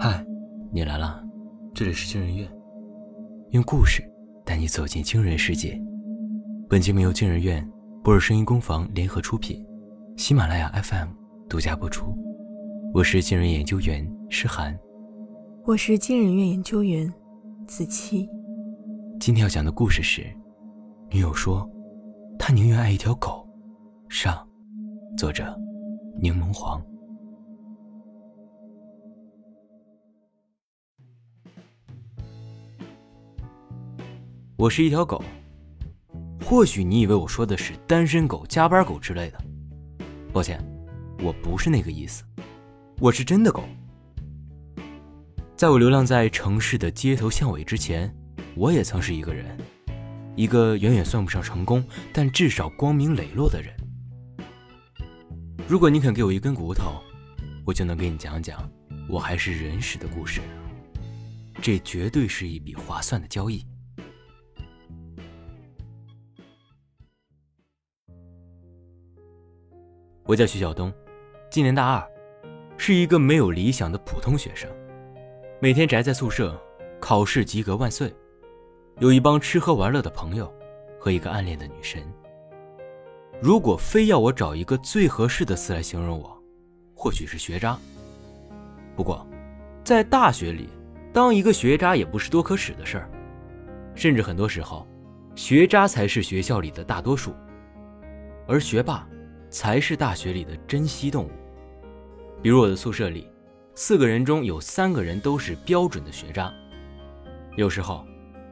嗨，你来了，这里是惊人院，用故事带你走进惊人世界。本节目由惊人院、博尔声音工坊联合出品，喜马拉雅 FM 独家播出。我是惊人研究员诗涵，我是惊人院研究员子期。今天要讲的故事是：女友说，她宁愿爱一条狗。上，作者：柠檬黄。我是一条狗，或许你以为我说的是单身狗、加班狗之类的。抱歉，我不是那个意思，我是真的狗。在我流浪在城市的街头巷尾之前，我也曾是一个人，一个远远算不上成功，但至少光明磊落的人。如果你肯给我一根骨头，我就能给你讲讲我还是人时的故事。这绝对是一笔划算的交易。我叫徐晓东，今年大二，是一个没有理想的普通学生，每天宅在宿舍，考试及格万岁，有一帮吃喝玩乐的朋友，和一个暗恋的女神。如果非要我找一个最合适的词来形容我，或许是学渣。不过，在大学里，当一个学渣也不是多可耻的事儿，甚至很多时候，学渣才是学校里的大多数，而学霸。才是大学里的珍稀动物。比如我的宿舍里，四个人中有三个人都是标准的学渣。有时候，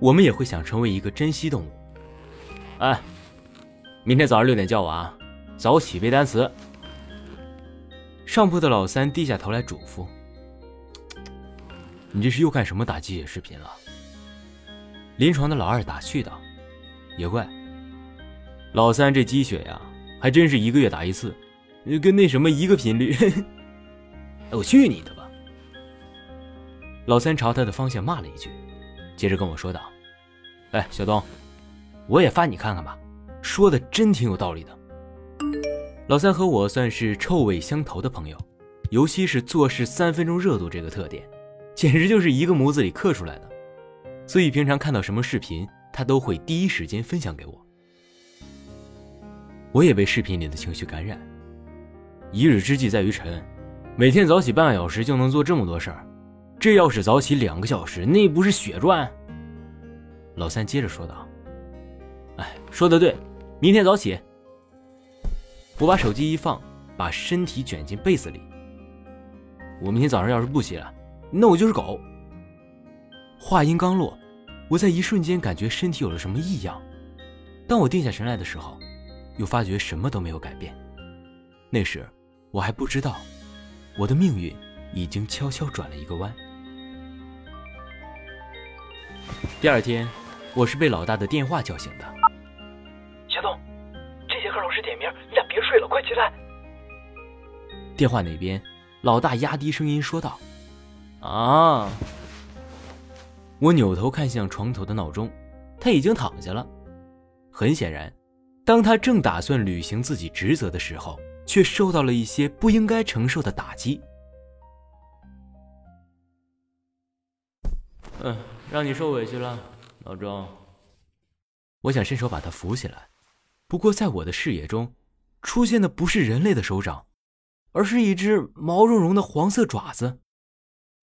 我们也会想成为一个珍稀动物。哎，明天早上六点叫我啊，早起背单词。上铺的老三低下头来嘱咐：“你这是又看什么打鸡血视频了？”临床的老二打趣道：“也怪，老三这鸡血呀。”还真是一个月打一次，跟那什么一个频率。我去你的吧！老三朝他的方向骂了一句，接着跟我说道：“哎，小东，我也发你看看吧，说的真挺有道理的。”老三和我算是臭味相投的朋友，尤其是做事三分钟热度这个特点，简直就是一个模子里刻出来的。所以平常看到什么视频，他都会第一时间分享给我。我也被视频里的情绪感染。一日之计在于晨，每天早起半个小时就能做这么多事儿，这要是早起两个小时，那不是血赚？老三接着说道：“哎，说的对，明天早起。”我把手机一放，把身体卷进被子里。我明天早上要是不起来，那我就是狗。话音刚落，我在一瞬间感觉身体有了什么异样。当我定下神来的时候。又发觉什么都没有改变。那时我还不知道，我的命运已经悄悄转了一个弯。第二天，我是被老大的电话叫醒的。小东，这节课老师点名，你俩别睡了，快起来！电话那边，老大压低声音说道：“啊！”我扭头看向床头的闹钟，他已经躺下了。很显然。当他正打算履行自己职责的时候，却受到了一些不应该承受的打击。嗯，让你受委屈了，老钟。我想伸手把他扶起来，不过在我的视野中，出现的不是人类的手掌，而是一只毛茸茸的黄色爪子，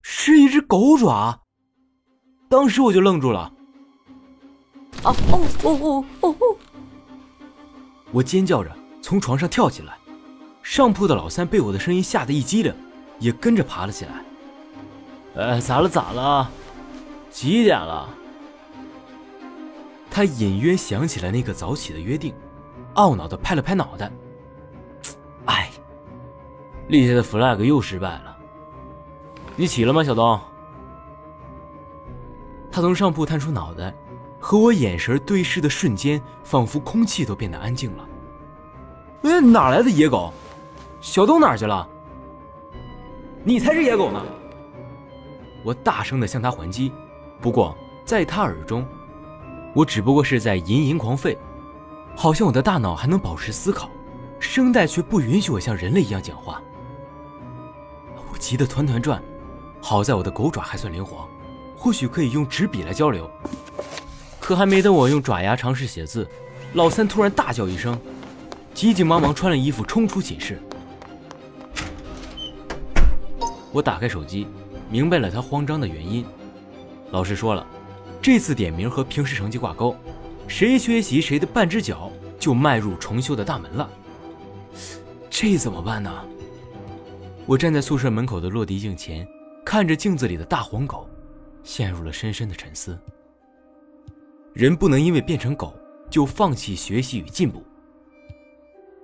是一只狗爪。当时我就愣住了。啊哦哦哦哦哦！我尖叫着从床上跳起来，上铺的老三被我的声音吓得一激灵，也跟着爬了起来。呃，咋了？咋了？几点了？他隐约想起来那个早起的约定，懊恼的拍了拍脑袋。哎，立下的 flag 又失败了。你起了吗，小东？他从上铺探出脑袋。和我眼神对视的瞬间，仿佛空气都变得安静了。哎，哪来的野狗？小东哪去了？你才是野狗呢！我大声的向他还击，不过在他耳中，我只不过是在吟吟狂吠，好像我的大脑还能保持思考，声带却不允许我像人类一样讲话。我急得团团转，好在我的狗爪还算灵活，或许可以用纸笔来交流。可还没等我用爪牙尝试写字，老三突然大叫一声，急急忙忙穿了衣服冲出寝室。我打开手机，明白了他慌张的原因。老师说了，这次点名和平时成绩挂钩，谁缺席谁的半只脚就迈入重修的大门了。这怎么办呢？我站在宿舍门口的落地镜前，看着镜子里的大黄狗，陷入了深深的沉思。人不能因为变成狗就放弃学习与进步。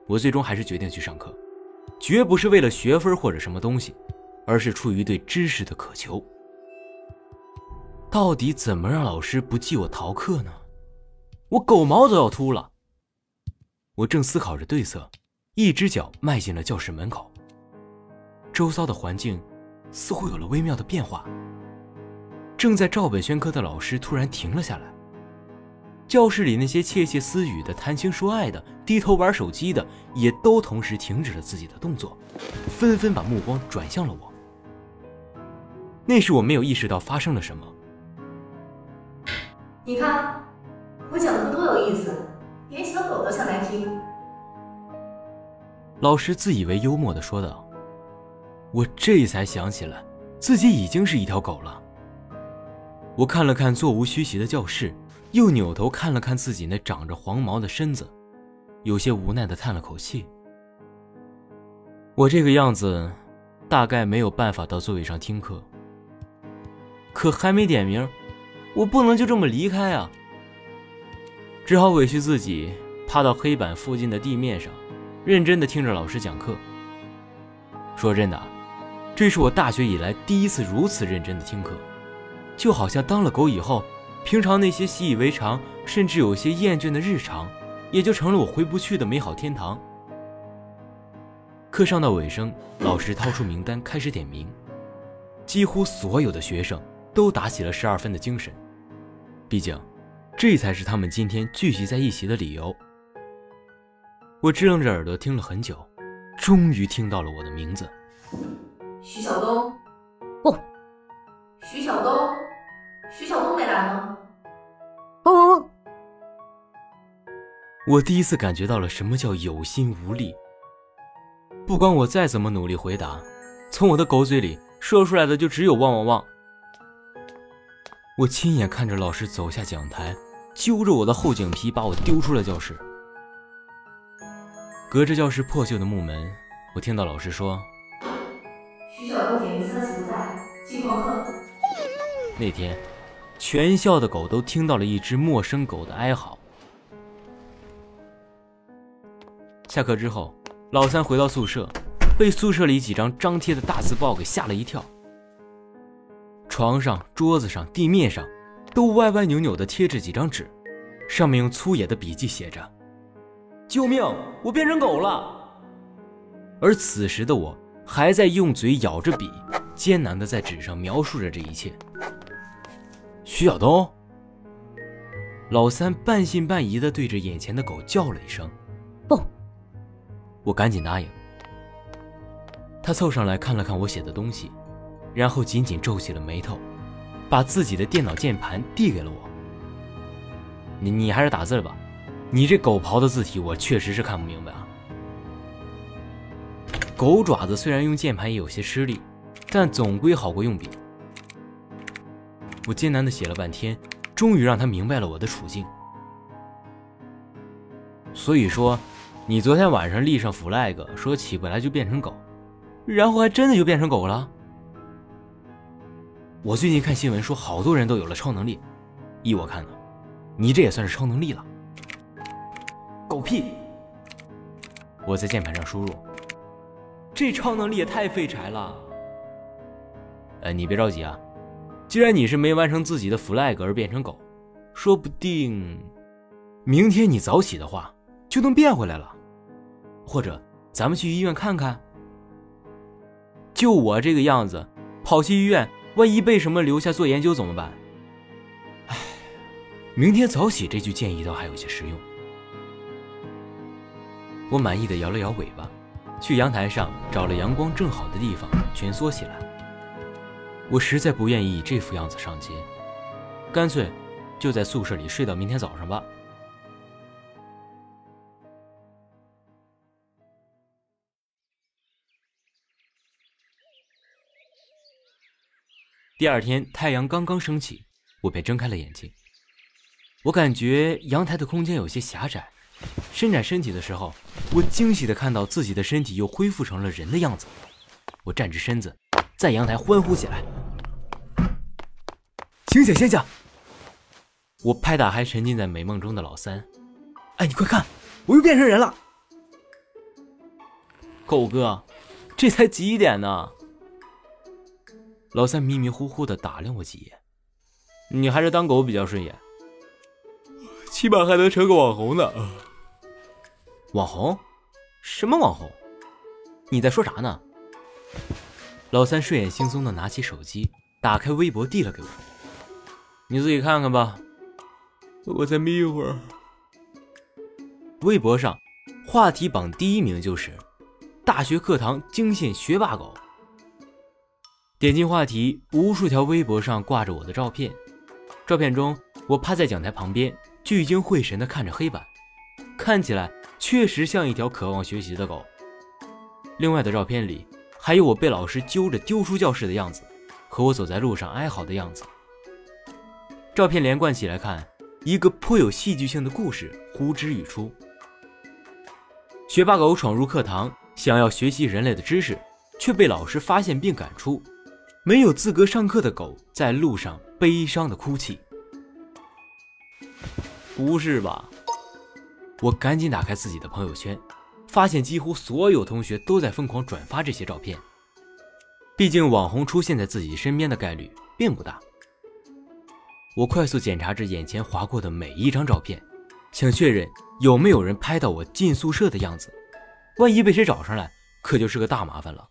我最终还是决定去上课，绝不是为了学分或者什么东西。而是出于对知识的渴求。到底怎么让老师不记我逃课呢？我狗毛都要秃了。我正思考着对策，一只脚迈进了教室门口。周遭的环境似乎有了微妙的变化。正在照本宣科的老师突然停了下来。教室里那些窃窃私语的、谈情说爱的、低头玩手机的，也都同时停止了自己的动作，纷纷把目光转向了我。那时我没有意识到发生了什么。你看，我讲的多有意思，连小狗都想来听。老师自以为幽默的说道。我这才想起来，自己已经是一条狗了。我看了看座无虚席的教室，又扭头看了看自己那长着黄毛的身子，有些无奈的叹了口气。我这个样子，大概没有办法到座位上听课。可还没点名，我不能就这么离开啊！只好委屈自己，趴到黑板附近的地面上，认真的听着老师讲课。说真的，这是我大学以来第一次如此认真的听课，就好像当了狗以后，平常那些习以为常，甚至有些厌倦的日常，也就成了我回不去的美好天堂。课上到尾声，老师掏出名单开始点名，几乎所有的学生。都打起了十二分的精神，毕竟，这才是他们今天聚集在一起的理由。我支棱着耳朵听了很久，终于听到了我的名字，徐晓东。哦，徐晓东，徐晓东没来吗？哦。我第一次感觉到了什么叫有心无力。不管我再怎么努力回答，从我的狗嘴里说出来的就只有汪汪汪。我亲眼看着老师走下讲台，揪着我的后颈皮，把我丢出了教室。隔着教室破旧的木门，我听到老师说：“徐小东点名三次不在，记旷课。”那天，全校的狗都听到了一只陌生狗的哀嚎。下课之后，老三回到宿舍，被宿舍里几张张贴的大字报给吓了一跳。床上、桌子上、地面上，都歪歪扭扭地贴着几张纸，上面用粗野的笔迹写着：“救命！我变成狗了。”而此时的我还在用嘴咬着笔，艰难地在纸上描述着这一切。徐晓东，老三半信半疑的对着眼前的狗叫了一声：“不。”我赶紧答应。他凑上来看了看我写的东西。然后紧紧皱起了眉头，把自己的电脑键盘递给了我。你你还是打字吧，你这狗刨的字体我确实是看不明白啊。狗爪子虽然用键盘也有些吃力，但总归好过用笔。我艰难的写了半天，终于让他明白了我的处境。所以说，你昨天晚上立上 flag 说起不来就变成狗，然后还真的就变成狗了。我最近看新闻说，好多人都有了超能力。依我看呢，你这也算是超能力了。狗屁！我在键盘上输入，这超能力也太废柴了。呃，你别着急啊，既然你是没完成自己的 flag 而变成狗，说不定明天你早起的话就能变回来了。或者咱们去医院看看。就我这个样子，跑去医院。万一被什么留下做研究怎么办？哎，明天早起这句建议倒还有些实用。我满意的摇了摇尾巴，去阳台上找了阳光正好的地方蜷缩起来。我实在不愿意以这副样子上街，干脆就在宿舍里睡到明天早上吧。第二天太阳刚刚升起，我便睁开了眼睛。我感觉阳台的空间有些狭窄，伸展身体的时候，我惊喜的看到自己的身体又恢复成了人的样子。我站直身子，在阳台欢呼起来：“醒醒醒醒！”我拍打还沉浸在美梦中的老三：“哎，你快看，我又变成人了！”狗哥，这才几点呢？老三迷迷糊糊的打量我几眼，你还是当狗比较顺眼，起码还能成个网红呢。网红？什么网红？你在说啥呢？老三睡眼惺忪的拿起手机，打开微博递了给我，你自己看看吧，我再眯一会儿。微博上话题榜第一名就是“大学课堂惊现学霸狗”。点进话题，无数条微博上挂着我的照片。照片中，我趴在讲台旁边，聚精会神地看着黑板，看起来确实像一条渴望学习的狗。另外的照片里，还有我被老师揪着丢出教室的样子，和我走在路上哀嚎的样子。照片连贯起来看，一个颇有戏剧性的故事呼之欲出：学霸狗闯入课堂，想要学习人类的知识，却被老师发现并赶出。没有资格上课的狗在路上悲伤的哭泣。不是吧？我赶紧打开自己的朋友圈，发现几乎所有同学都在疯狂转发这些照片。毕竟网红出现在自己身边的概率并不大。我快速检查着眼前划过的每一张照片，想确认有没有人拍到我进宿舍的样子。万一被谁找上来，可就是个大麻烦了。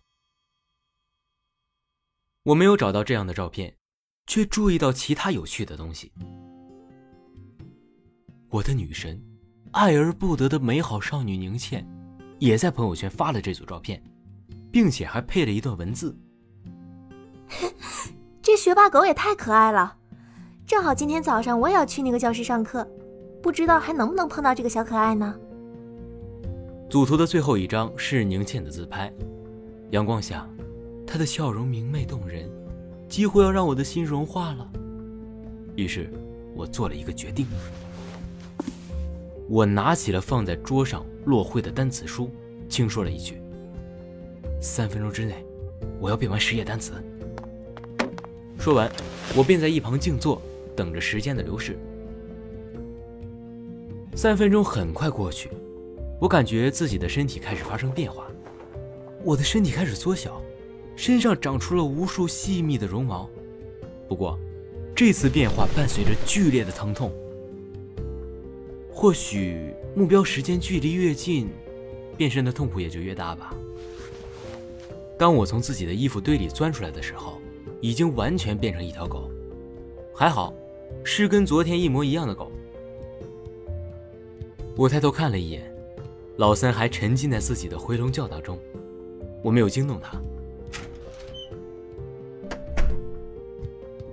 我没有找到这样的照片，却注意到其他有趣的东西。我的女神，爱而不得的美好少女宁倩，也在朋友圈发了这组照片，并且还配了一段文字。这学霸狗也太可爱了，正好今天早上我也要去那个教室上课，不知道还能不能碰到这个小可爱呢？组图的最后一张是宁倩的自拍，阳光下。她的笑容明媚动人，几乎要让我的心融化了。于是，我做了一个决定。我拿起了放在桌上落灰的单词书，轻说了一句：“三分钟之内，我要背完十页单词。”说完，我便在一旁静坐，等着时间的流逝。三分钟很快过去，我感觉自己的身体开始发生变化，我的身体开始缩小。身上长出了无数细密的绒毛，不过，这次变化伴随着剧烈的疼痛。或许目标时间距离越近，变身的痛苦也就越大吧。当我从自己的衣服堆里钻出来的时候，已经完全变成一条狗，还好，是跟昨天一模一样的狗。我抬头看了一眼，老三还沉浸在自己的回笼觉当中，我没有惊动他。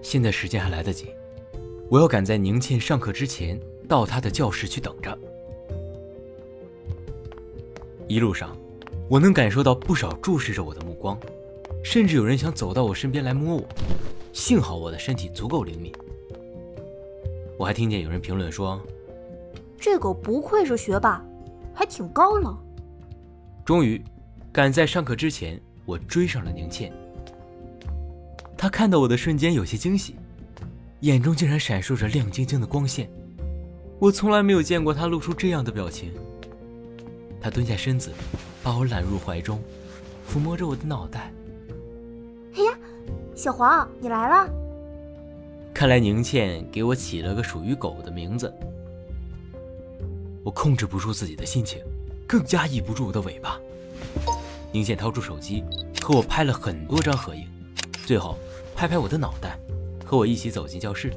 现在时间还来得及，我要赶在宁倩上课之前到他的教室去等着。一路上，我能感受到不少注视着我的目光，甚至有人想走到我身边来摸我。幸好我的身体足够灵敏。我还听见有人评论说：“这狗不愧是学霸，还挺高冷。”终于，赶在上课之前，我追上了宁倩。她看到我的瞬间有些惊喜，眼中竟然闪烁着亮晶晶的光线。我从来没有见过他露出这样的表情。他蹲下身子，把我揽入怀中，抚摸着我的脑袋。哎呀，小黄，你来了！看来宁倩给我起了个属于狗的名字。我控制不住自己的心情，更加抑不住我的尾巴。宁倩掏出手机，和我拍了很多张合影，最后。拍拍我的脑袋，和我一起走进教室。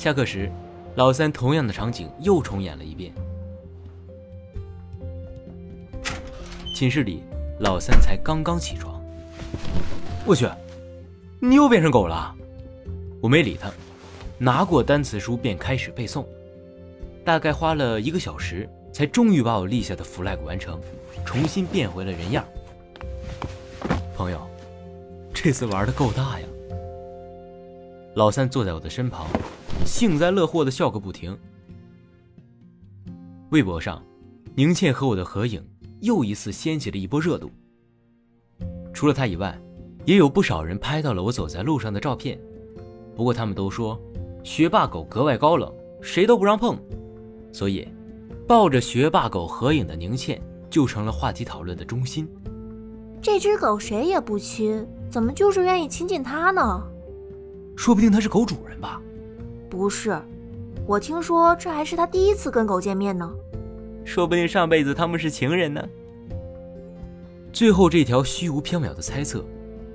下课时，老三同样的场景又重演了一遍。寝室里，老三才刚刚起床。我去，你又变成狗了！我没理他，拿过单词书便开始背诵，大概花了一个小时，才终于把我立下的 flag 完成，重新变回了人样。朋友，这次玩的够大呀！老三坐在我的身旁，幸灾乐祸的笑个不停。微博上，宁倩和我的合影又一次掀起了一波热度。除了她以外，也有不少人拍到了我走在路上的照片。不过他们都说，学霸狗格外高冷，谁都不让碰，所以抱着学霸狗合影的宁倩就成了话题讨论的中心。这只狗谁也不亲，怎么就是愿意亲近它呢？说不定它是狗主人吧？不是，我听说这还是他第一次跟狗见面呢。说不定上辈子他们是情人呢。最后这条虚无缥缈的猜测，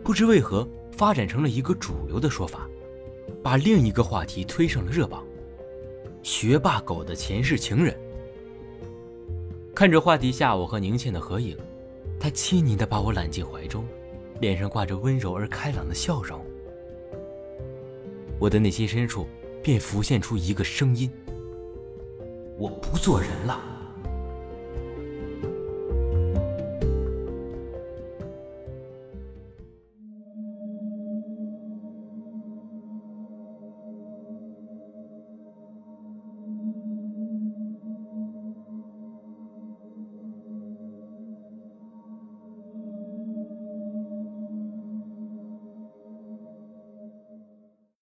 不知为何发展成了一个主流的说法，把另一个话题推上了热榜：学霸狗的前世情人。看着话题下我和宁倩的合影，他亲昵地把我揽进怀中，脸上挂着温柔而开朗的笑容。我的内心深处便浮现出一个声音：我不做人了。